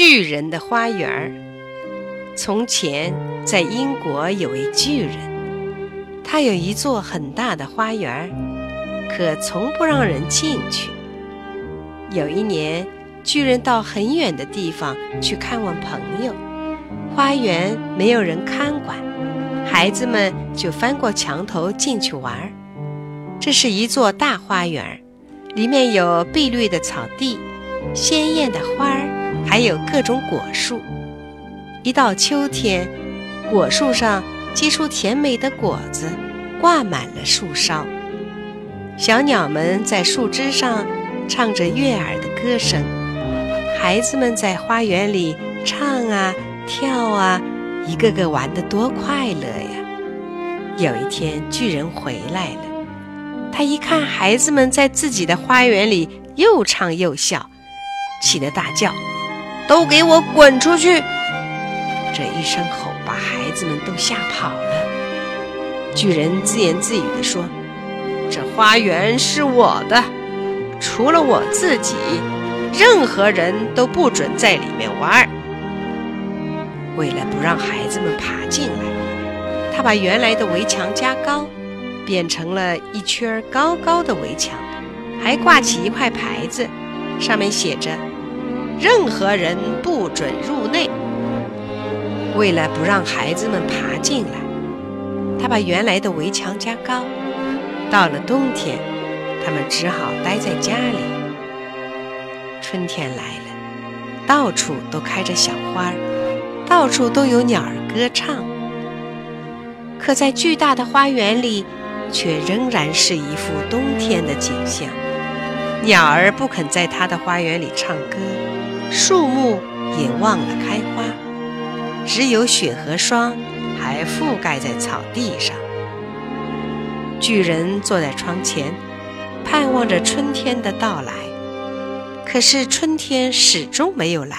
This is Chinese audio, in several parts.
巨人的花园。从前，在英国有位巨人，他有一座很大的花园，可从不让人进去。有一年，巨人到很远的地方去看望朋友，花园没有人看管，孩子们就翻过墙头进去玩。这是一座大花园，里面有碧绿的草地。鲜艳的花儿，还有各种果树。一到秋天，果树上结出甜美的果子，挂满了树梢。小鸟们在树枝上唱着悦耳的歌声，孩子们在花园里唱啊跳啊，一个个玩得多快乐呀！有一天，巨人回来了，他一看孩子们在自己的花园里又唱又笑。气得大叫：“都给我滚出去！”这一声吼把孩子们都吓跑了。巨人自言自语地说：“这花园是我的，除了我自己，任何人都不准在里面玩。”为了不让孩子们爬进来，他把原来的围墙加高，变成了一圈高高的围墙，还挂起一块牌子。上面写着：“任何人不准入内。”为了不让孩子们爬进来，他把原来的围墙加高。到了冬天，他们只好待在家里。春天来了，到处都开着小花，到处都有鸟儿歌唱。可在巨大的花园里，却仍然是一副冬天的景象。鸟儿不肯在他的花园里唱歌，也忘了开花，只有雪和霜还覆盖在草地上。巨人坐在窗前，盼望着春天的到来，可是春天始终没有来，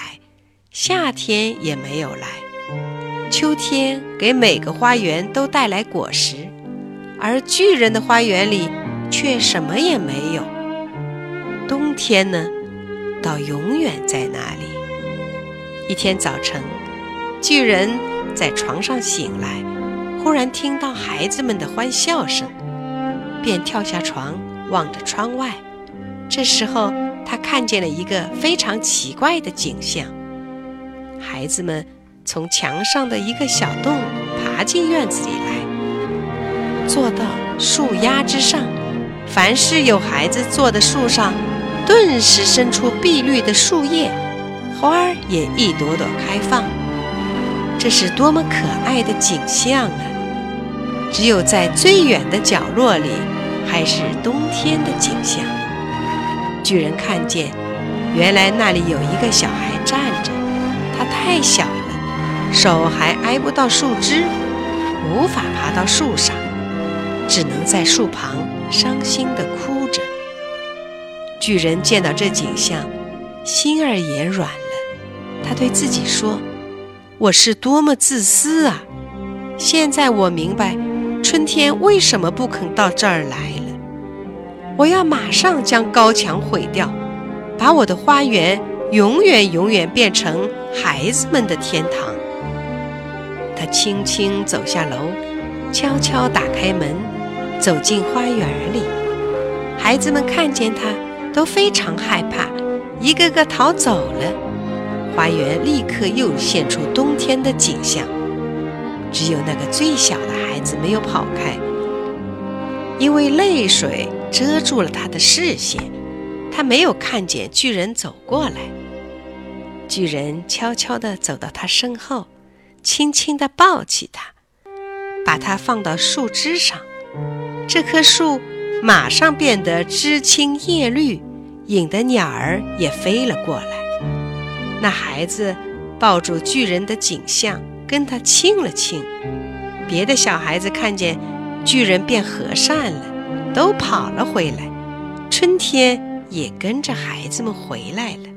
夏天也没有来，秋天给每个花园都带来果实，而巨人的花园里却什么也没有。冬天呢，倒永远在那里。一天早晨，巨人在床上醒来，忽然听到孩子们的欢笑声，便跳下床，望着窗外。这时候，他看见了一个非常奇怪的景象：孩子们从墙上的一个小洞爬进院子里来，坐到树丫之上。凡是有孩子坐的树上，顿时生出碧绿的树叶，花儿也一朵朵开放。这是多么可爱的景象啊！只有在最远的角落里，还是冬天的景象。巨人看见，原来那里有一个小孩站着，他太小了，手还挨不到树枝，无法爬到树上，只能在树旁伤心地哭着。巨人见到这景象，心儿也软了。他对自己说：“我是多么自私啊！现在我明白，春天为什么不肯到这儿来了。我要马上将高墙毁掉，把我的花园永远永远变成孩子们的天堂。”他轻轻走下楼，悄悄打开门，走进花园里。孩子们看见他。都非常害怕，一个个逃走了。花园立刻又现出冬天的景象，只有那个最小的孩子没有跑开，因为泪水遮住了他的视线，他没有看见巨人走过来。巨人悄悄地走到他身后，轻轻地抱起他，把他放到树枝上。这棵树。马上变得枝青叶绿，引得鸟儿也飞了过来。那孩子抱住巨人的颈项，跟他亲了亲。别的小孩子看见巨人变和善了，都跑了回来。春天也跟着孩子们回来了。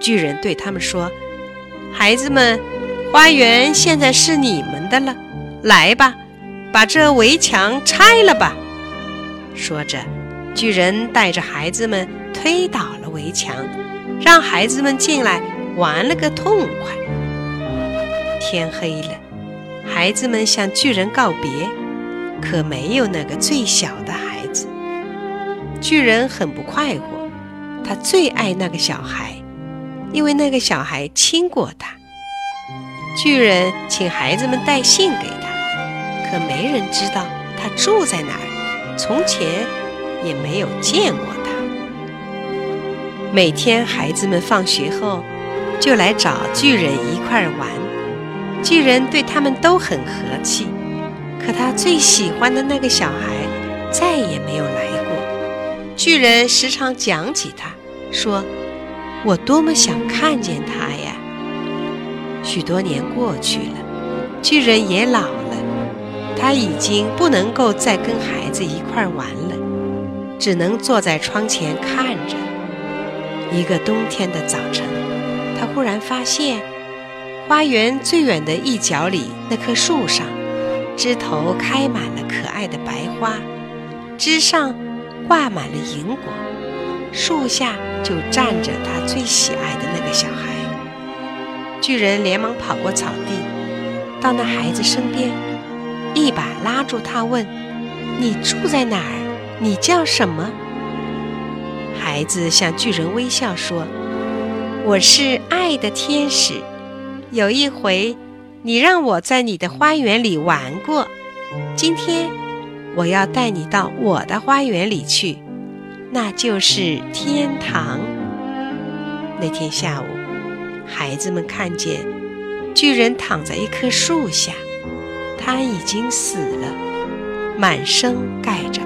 巨人对他们说：“孩子们，花园现在是你们的了，来吧，把这围墙拆了吧。”说着，巨人带着孩子们推倒了围墙，让孩子们进来玩了个痛快。天黑了，孩子们向巨人告别，可没有那个最小的孩子。巨人很不快活，他最爱那个小孩，因为那个小孩亲过他。巨人请孩子们带信给他，可没人知道他住在哪儿，从前也没有见过。每天孩子们放学后就来找巨人一块儿玩，巨人对他们都很和气，可他最喜欢的那个小孩再也没有来过。巨人时常讲起他，说：“我多么想看见他呀！”许多年过去了，巨人也老了，他已经不能够再跟孩子一块玩了，只能坐在窗前看着。一个冬天的早晨，他忽然发现，花园最远的一角里那棵树上，枝头开满了可爱的白花，枝上挂满了银果，树下就站着他最喜爱的那个小孩。巨人连忙跑过草地，到那孩子身边，一把拉住他，问：“你住在哪儿？你叫什么？”孩子向巨人微笑说：“我是爱的天使。有一回，你让我在你的花园里玩过，今天我要带你到我的花园里去，那就是天堂。”那天下午。孩子们看见巨人躺在一棵树下，他已经死了，满身盖着